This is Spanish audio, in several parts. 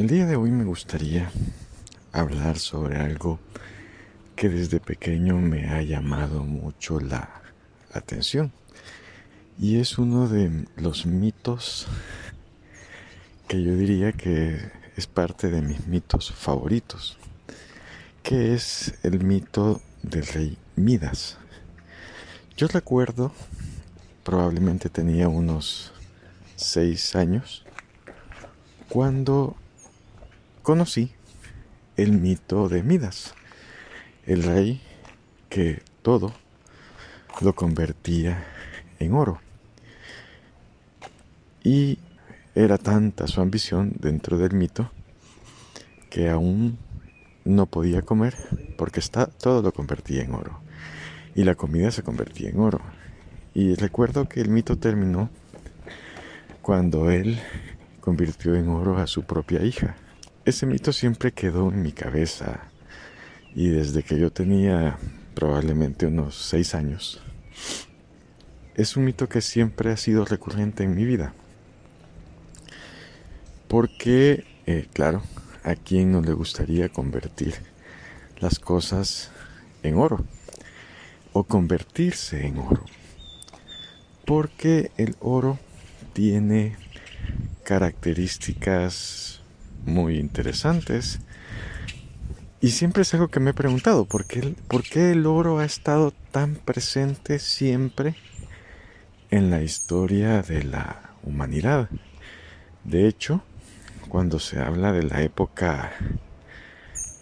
El día de hoy me gustaría hablar sobre algo que desde pequeño me ha llamado mucho la atención y es uno de los mitos que yo diría que es parte de mis mitos favoritos, que es el mito del rey Midas. Yo recuerdo, probablemente tenía unos seis años, cuando conocí el mito de Midas, el rey que todo lo convertía en oro. Y era tanta su ambición dentro del mito que aún no podía comer porque está, todo lo convertía en oro. Y la comida se convertía en oro. Y recuerdo que el mito terminó cuando él convirtió en oro a su propia hija. Ese mito siempre quedó en mi cabeza y desde que yo tenía probablemente unos seis años, es un mito que siempre ha sido recurrente en mi vida. Porque, eh, claro, a quién no le gustaría convertir las cosas en oro o convertirse en oro. Porque el oro tiene características muy interesantes y siempre es algo que me he preguntado, ¿por qué, ¿por qué el oro ha estado tan presente siempre en la historia de la humanidad? De hecho, cuando se habla de la época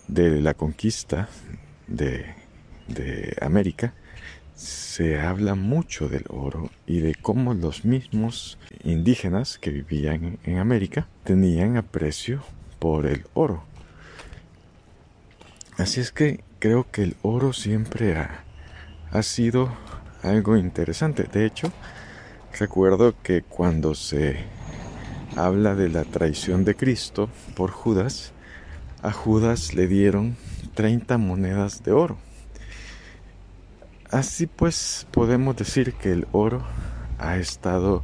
de la conquista de, América, se habla mucho del oro y de cómo los mismos indígenas que vivían en América tenían aprecio por el oro. Así es que creo que el oro siempre ha, ha sido algo interesante. De hecho, recuerdo que cuando se habla de la traición de Cristo por Judas, a Judas le dieron 30 monedas de oro. Así pues podemos decir que el oro ha estado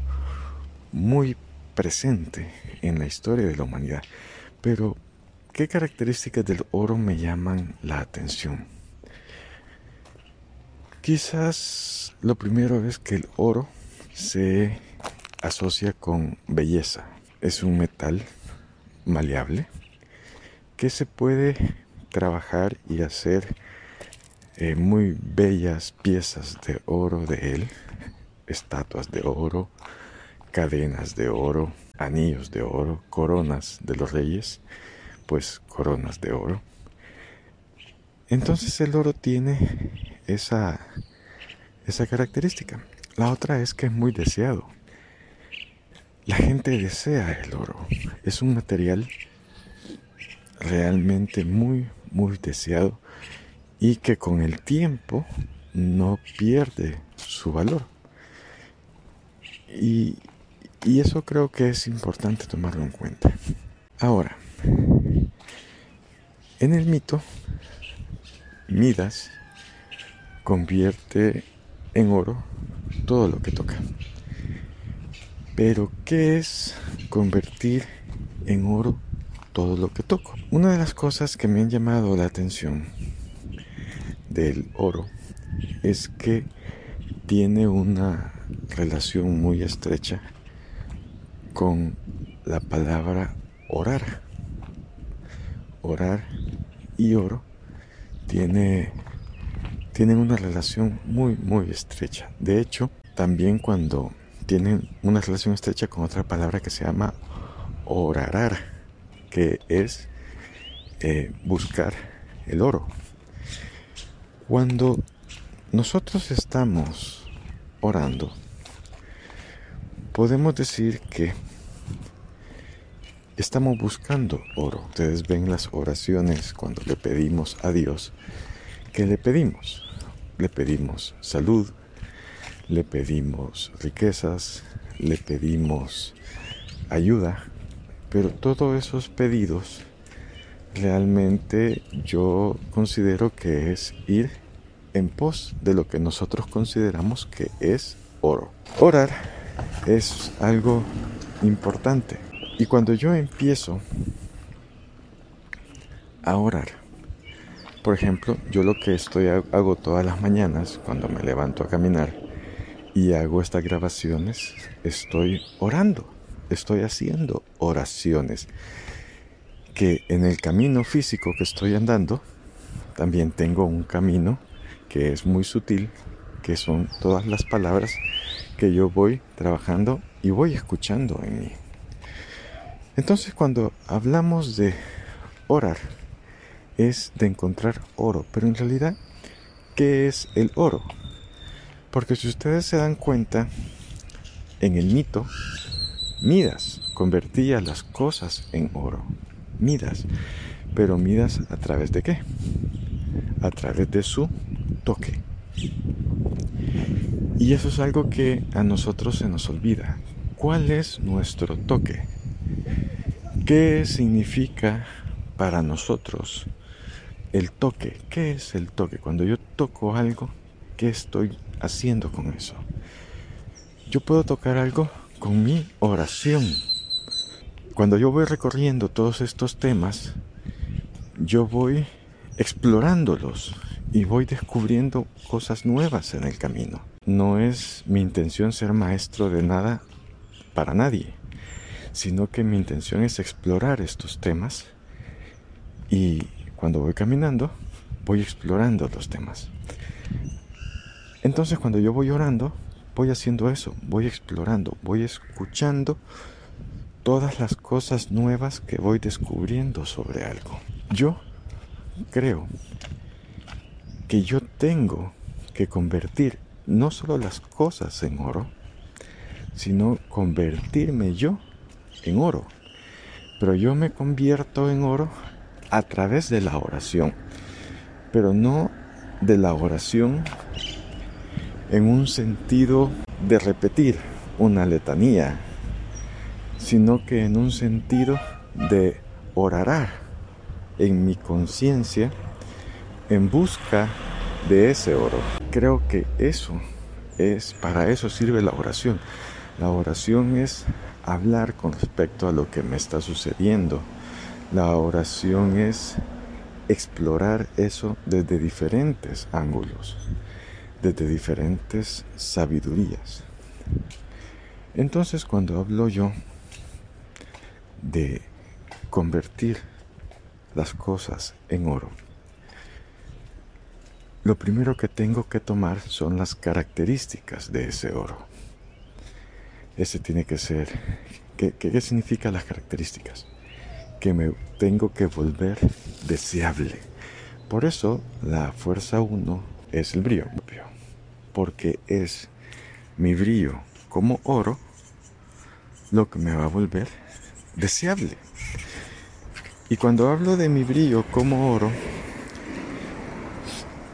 muy presente en la historia de la humanidad. Pero, ¿qué características del oro me llaman la atención? Quizás lo primero es que el oro se asocia con belleza. Es un metal maleable que se puede trabajar y hacer eh, muy bellas piezas de oro de él, estatuas de oro, cadenas de oro, anillos de oro, coronas de los reyes, pues coronas de oro. Entonces el oro tiene esa, esa característica. La otra es que es muy deseado. La gente desea el oro. Es un material realmente muy, muy deseado y que con el tiempo no pierde su valor. Y, y eso creo que es importante tomarlo en cuenta. Ahora, en el mito, Midas convierte en oro todo lo que toca. Pero, ¿qué es convertir en oro todo lo que toco? Una de las cosas que me han llamado la atención del oro es que tiene una relación muy estrecha con la palabra orar. Orar y oro tiene, tienen una relación muy, muy estrecha. De hecho, también cuando tienen una relación estrecha con otra palabra que se llama orarar, que es eh, buscar el oro. Cuando nosotros estamos orando, podemos decir que estamos buscando oro. Ustedes ven las oraciones cuando le pedimos a Dios. ¿Qué le pedimos? Le pedimos salud, le pedimos riquezas, le pedimos ayuda, pero todos esos pedidos realmente yo considero que es ir en pos de lo que nosotros consideramos que es oro. Orar es algo importante y cuando yo empiezo a orar. Por ejemplo, yo lo que estoy hago todas las mañanas cuando me levanto a caminar y hago estas grabaciones, estoy orando, estoy haciendo oraciones. Que en el camino físico que estoy andando, también tengo un camino que es muy sutil, que son todas las palabras que yo voy trabajando y voy escuchando en mí. Entonces cuando hablamos de orar, es de encontrar oro, pero en realidad, ¿qué es el oro? Porque si ustedes se dan cuenta, en el mito, Midas convertía las cosas en oro. Midas. Pero Midas a través de qué? A través de su toque. Y eso es algo que a nosotros se nos olvida. ¿Cuál es nuestro toque? ¿Qué significa para nosotros el toque? ¿Qué es el toque? Cuando yo toco algo, ¿qué estoy haciendo con eso? Yo puedo tocar algo con mi oración. Cuando yo voy recorriendo todos estos temas, yo voy explorándolos y voy descubriendo cosas nuevas en el camino. No es mi intención ser maestro de nada para nadie, sino que mi intención es explorar estos temas y cuando voy caminando voy explorando los temas. Entonces cuando yo voy orando, voy haciendo eso, voy explorando, voy escuchando todas las cosas nuevas que voy descubriendo sobre algo. Yo creo que yo tengo que convertir no solo las cosas en oro, sino convertirme yo en oro. Pero yo me convierto en oro a través de la oración, pero no de la oración en un sentido de repetir una letanía, sino que en un sentido de orar en mi conciencia en busca de ese oro. Creo que eso es, para eso sirve la oración. La oración es hablar con respecto a lo que me está sucediendo. La oración es explorar eso desde diferentes ángulos desde diferentes sabidurías. Entonces cuando hablo yo de convertir las cosas en oro, lo primero que tengo que tomar son las características de ese oro. Ese tiene que ser... ¿Qué, qué significa las características? Que me tengo que volver deseable. Por eso la fuerza 1 es el brillo porque es mi brillo como oro lo que me va a volver deseable. Y cuando hablo de mi brillo como oro,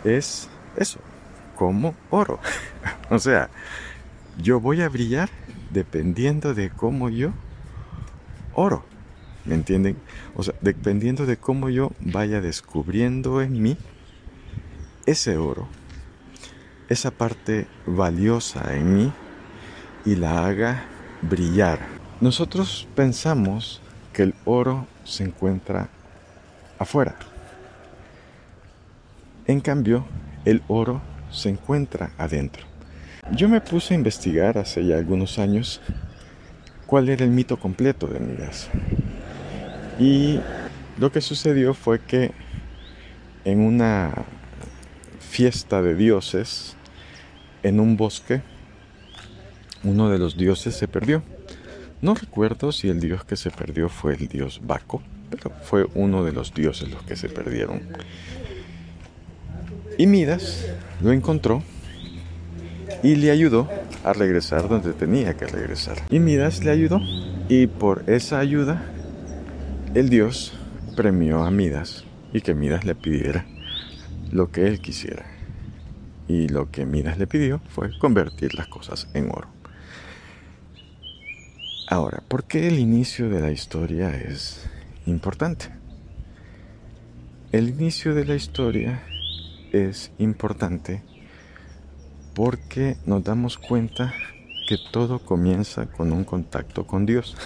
es eso, como oro. o sea, yo voy a brillar dependiendo de cómo yo oro. ¿Me entienden? O sea, dependiendo de cómo yo vaya descubriendo en mí ese oro esa parte valiosa en mí y la haga brillar. Nosotros pensamos que el oro se encuentra afuera. En cambio, el oro se encuentra adentro. Yo me puse a investigar hace ya algunos años cuál era el mito completo de Midas. Y lo que sucedió fue que en una fiesta de dioses, en un bosque uno de los dioses se perdió. No recuerdo si el dios que se perdió fue el dios Baco, pero fue uno de los dioses los que se perdieron. Y Midas lo encontró y le ayudó a regresar donde tenía que regresar. Y Midas le ayudó y por esa ayuda el dios premió a Midas y que Midas le pidiera lo que él quisiera. Y lo que Midas le pidió fue convertir las cosas en oro. Ahora, ¿por qué el inicio de la historia es importante? El inicio de la historia es importante porque nos damos cuenta que todo comienza con un contacto con Dios.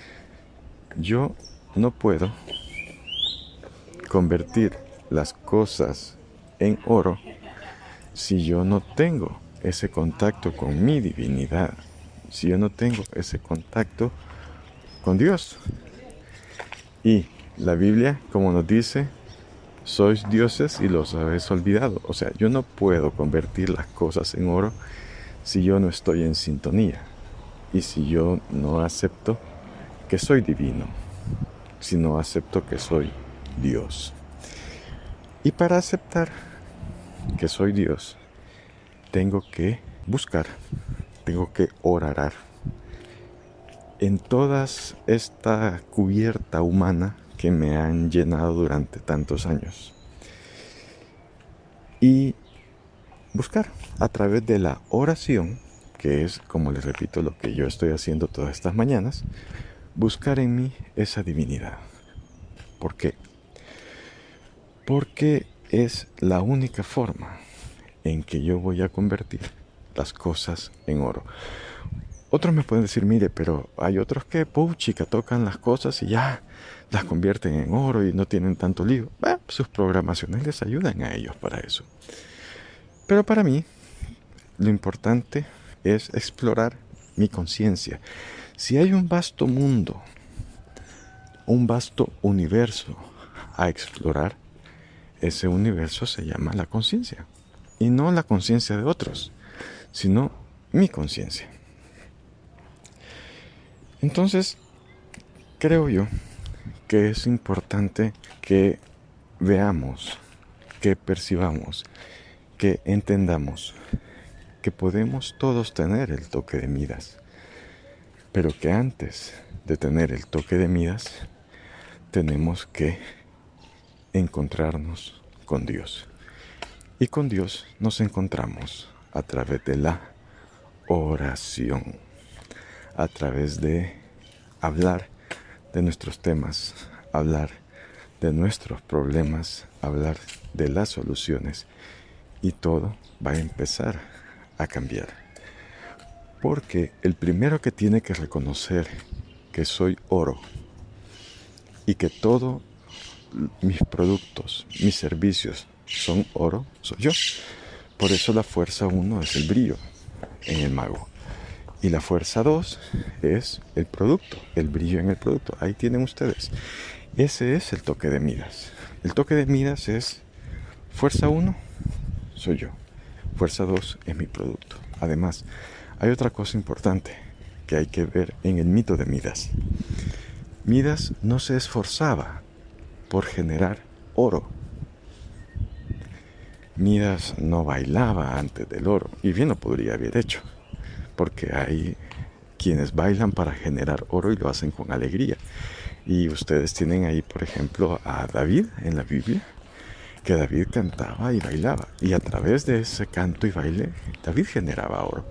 Yo no puedo convertir las cosas en oro si yo no tengo ese contacto con mi divinidad? Si yo no tengo ese contacto con Dios. Y la Biblia, como nos dice, sois dioses y los habéis olvidado. O sea, yo no puedo convertir las cosas en oro si yo no estoy en sintonía y si yo no acepto que soy divino, si no acepto que soy Dios. Y para aceptar que soy Dios, tengo que buscar, tengo que orar. En toda esta cubierta humana que me han llenado durante tantos años. Y buscar a través de la oración, que es, como les repito, lo que yo estoy haciendo todas estas mañanas, buscar en mí esa divinidad. ¿Por qué? Porque es la única forma en que yo voy a convertir las cosas en oro. Otros me pueden decir, mire, pero hay otros que, puchica, tocan las cosas y ya las convierten en oro y no tienen tanto lío. sus programaciones les ayudan a ellos para eso. Pero para mí, lo importante es explorar mi conciencia. Si hay un vasto mundo, un vasto universo a explorar, ese universo se llama la conciencia. Y no la conciencia de otros, sino mi conciencia. Entonces, creo yo que es importante que veamos, que percibamos, que entendamos que podemos todos tener el toque de Midas, pero que antes de tener el toque de Midas tenemos que encontrarnos con Dios. Y con Dios nos encontramos a través de la oración, a través de hablar de nuestros temas, hablar de nuestros problemas, hablar de las soluciones y todo va a empezar a cambiar. Porque el primero que tiene que reconocer que soy oro y que todos mis productos, mis servicios son oro, soy yo. Por eso la fuerza 1 es el brillo en el mago. Y la fuerza 2 es el producto, el brillo en el producto. Ahí tienen ustedes. Ese es el toque de Midas. El toque de Midas es fuerza 1, soy yo. Fuerza 2 es mi producto. Además, hay otra cosa importante que hay que ver en el mito de Midas. Midas no se esforzaba por generar oro. Midas no bailaba antes del oro, y bien lo podría haber hecho porque hay quienes bailan para generar oro y lo hacen con alegría. Y ustedes tienen ahí, por ejemplo, a David en la Biblia, que David cantaba y bailaba. Y a través de ese canto y baile, David generaba oro,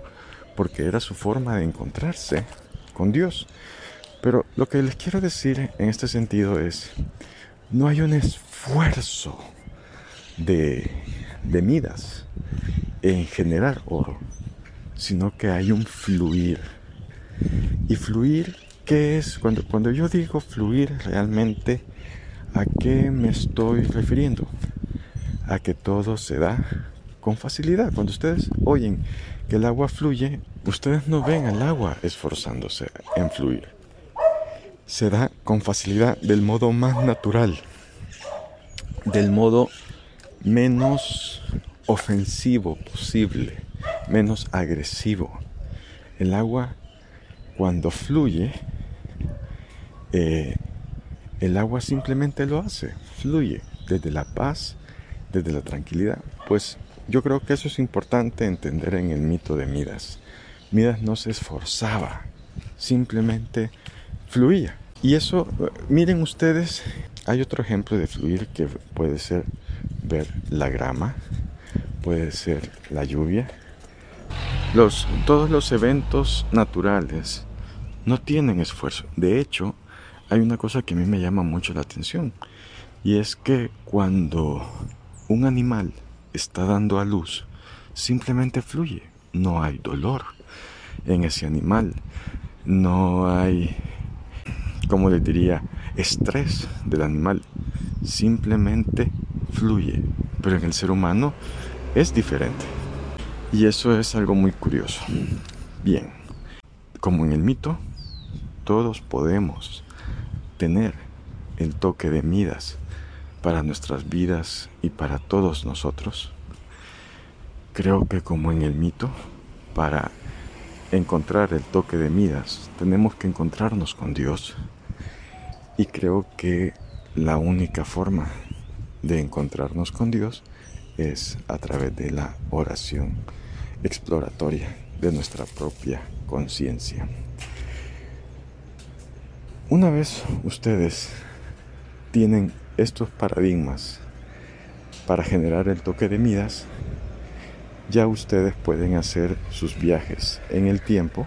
porque era su forma de encontrarse con Dios. Pero lo que les quiero decir en este sentido es, no hay un esfuerzo de, de Midas en generar oro sino que hay un fluir. Y fluir, ¿qué es? Cuando, cuando yo digo fluir realmente, ¿a qué me estoy refiriendo? A que todo se da con facilidad. Cuando ustedes oyen que el agua fluye, ustedes no ven al agua esforzándose en fluir. Se da con facilidad del modo más natural, del modo menos ofensivo posible menos agresivo. El agua cuando fluye, eh, el agua simplemente lo hace, fluye desde la paz, desde la tranquilidad. Pues yo creo que eso es importante entender en el mito de Midas. Midas no se esforzaba, simplemente fluía. Y eso, miren ustedes, hay otro ejemplo de fluir que puede ser ver la grama, puede ser la lluvia, los, todos los eventos naturales no tienen esfuerzo. De hecho, hay una cosa que a mí me llama mucho la atención y es que cuando un animal está dando a luz, simplemente fluye. No hay dolor en ese animal. No hay, como les diría, estrés del animal, simplemente fluye, pero en el ser humano es diferente. Y eso es algo muy curioso. Bien, como en el mito, todos podemos tener el toque de Midas para nuestras vidas y para todos nosotros. Creo que como en el mito, para encontrar el toque de Midas, tenemos que encontrarnos con Dios. Y creo que la única forma de encontrarnos con Dios es a través de la oración exploratoria de nuestra propia conciencia. Una vez ustedes tienen estos paradigmas para generar el toque de Midas, ya ustedes pueden hacer sus viajes en el tiempo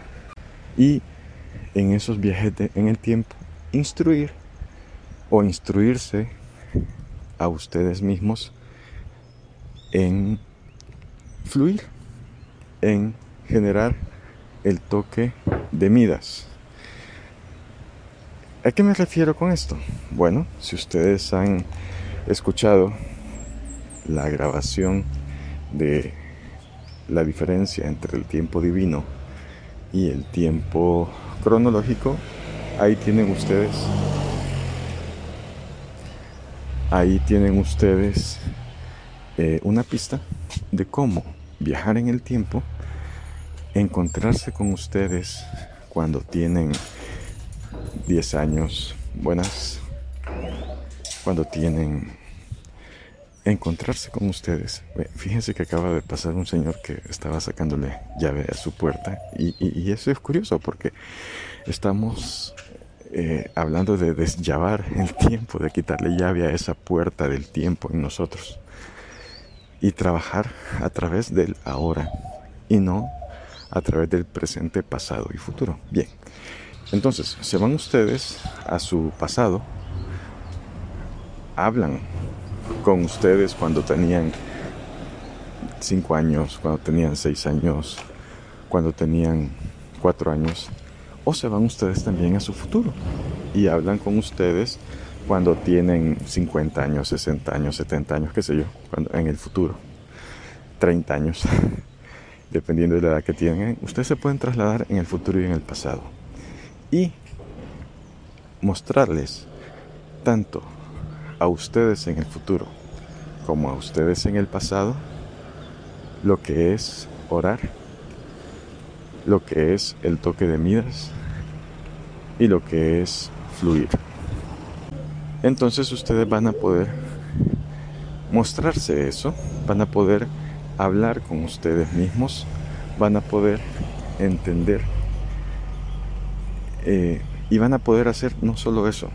y en esos viajes en el tiempo instruir o instruirse a ustedes mismos en fluir, en generar el toque de Midas. ¿A qué me refiero con esto? Bueno, si ustedes han escuchado la grabación de la diferencia entre el tiempo divino y el tiempo cronológico, ahí tienen ustedes ahí tienen ustedes eh, una pista de cómo viajar en el tiempo, encontrarse con ustedes cuando tienen 10 años, buenas, cuando tienen encontrarse con ustedes. Fíjense que acaba de pasar un señor que estaba sacándole llave a su puerta y, eso es curioso porque estamos eh, hablando de desllavar el tiempo, de quitarle llave a esa puerta del tiempo en nosotros y trabajar a través del ahora y no a través del presente, pasado y futuro. Bien, entonces, se van ustedes a su pasado, hablan con ustedes cuando tenían 5 años, cuando tenían 6 años, cuando tenían 4 años, o se van ustedes también a su futuro y hablan con ustedes cuando tienen 50 años, 60 años, 70 años, qué sé yo, en el futuro, 30 años, dependiendo de la edad que tienen, ustedes se pueden trasladar en el futuro y en el pasado. Y mostrarles tanto a ustedes en el futuro como a ustedes en el pasado lo que es orar, lo que es el toque de Midas y lo que es fluir. Entonces ustedes van a poder mostrarse eso, van a poder hablar con ustedes mismos, van a poder entender eh, y van a poder hacer no solo eso,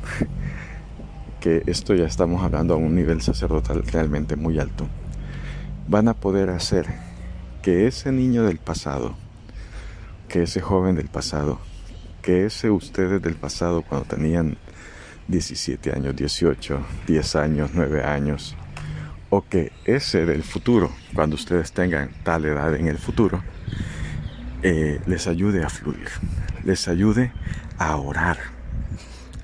que esto ya estamos hablando a un nivel sacerdotal realmente muy alto, van a poder hacer que ese niño del pasado, que ese joven del pasado, que ese ustedes del pasado cuando tenían 17 años, 18, 10 años, 9 años, o que ese del futuro, cuando ustedes tengan tal edad en el futuro, eh, les ayude a fluir, les ayude a orar,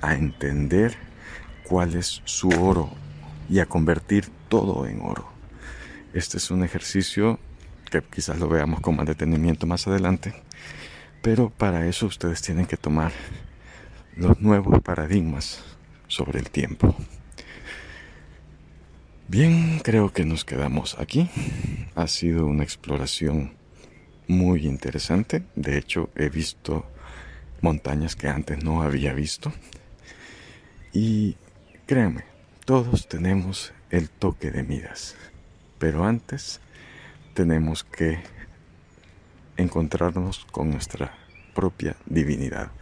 a entender cuál es su oro y a convertir todo en oro. Este es un ejercicio que quizás lo veamos con más detenimiento más adelante, pero para eso ustedes tienen que tomar los nuevos paradigmas sobre el tiempo. Bien, creo que nos quedamos aquí. Ha sido una exploración muy interesante. De hecho, he visto montañas que antes no había visto. Y créanme, todos tenemos el toque de Midas. Pero antes tenemos que encontrarnos con nuestra propia divinidad.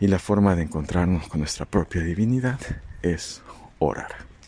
Y la forma de encontrarnos con nuestra propia divinidad es orar.